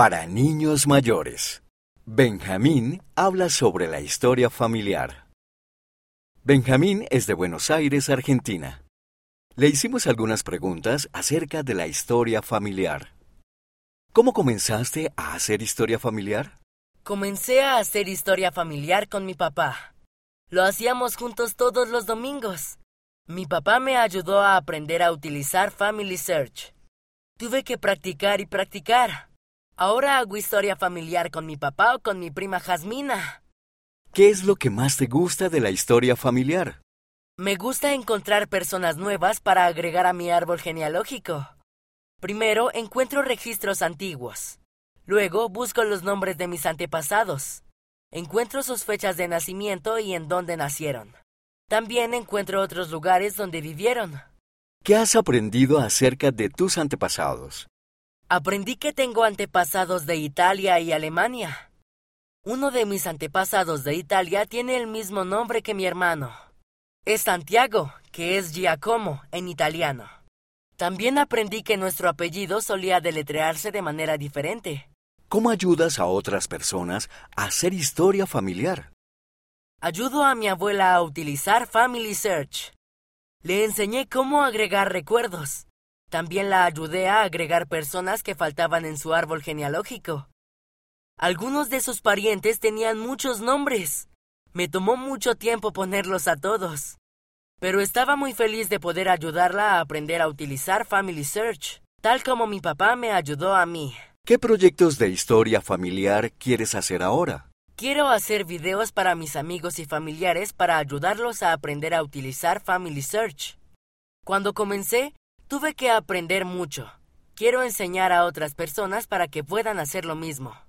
Para niños mayores. Benjamín habla sobre la historia familiar. Benjamín es de Buenos Aires, Argentina. Le hicimos algunas preguntas acerca de la historia familiar. ¿Cómo comenzaste a hacer historia familiar? Comencé a hacer historia familiar con mi papá. Lo hacíamos juntos todos los domingos. Mi papá me ayudó a aprender a utilizar Family Search. Tuve que practicar y practicar. Ahora hago historia familiar con mi papá o con mi prima Jasmina. ¿Qué es lo que más te gusta de la historia familiar? Me gusta encontrar personas nuevas para agregar a mi árbol genealógico. Primero encuentro registros antiguos. Luego busco los nombres de mis antepasados. Encuentro sus fechas de nacimiento y en dónde nacieron. También encuentro otros lugares donde vivieron. ¿Qué has aprendido acerca de tus antepasados? Aprendí que tengo antepasados de Italia y Alemania. Uno de mis antepasados de Italia tiene el mismo nombre que mi hermano. Es Santiago, que es Giacomo en italiano. También aprendí que nuestro apellido solía deletrearse de manera diferente. ¿Cómo ayudas a otras personas a hacer historia familiar? Ayudo a mi abuela a utilizar Family Search. Le enseñé cómo agregar recuerdos. También la ayudé a agregar personas que faltaban en su árbol genealógico. Algunos de sus parientes tenían muchos nombres. Me tomó mucho tiempo ponerlos a todos. Pero estaba muy feliz de poder ayudarla a aprender a utilizar Family Search, tal como mi papá me ayudó a mí. ¿Qué proyectos de historia familiar quieres hacer ahora? Quiero hacer videos para mis amigos y familiares para ayudarlos a aprender a utilizar Family Search. Cuando comencé, Tuve que aprender mucho. Quiero enseñar a otras personas para que puedan hacer lo mismo.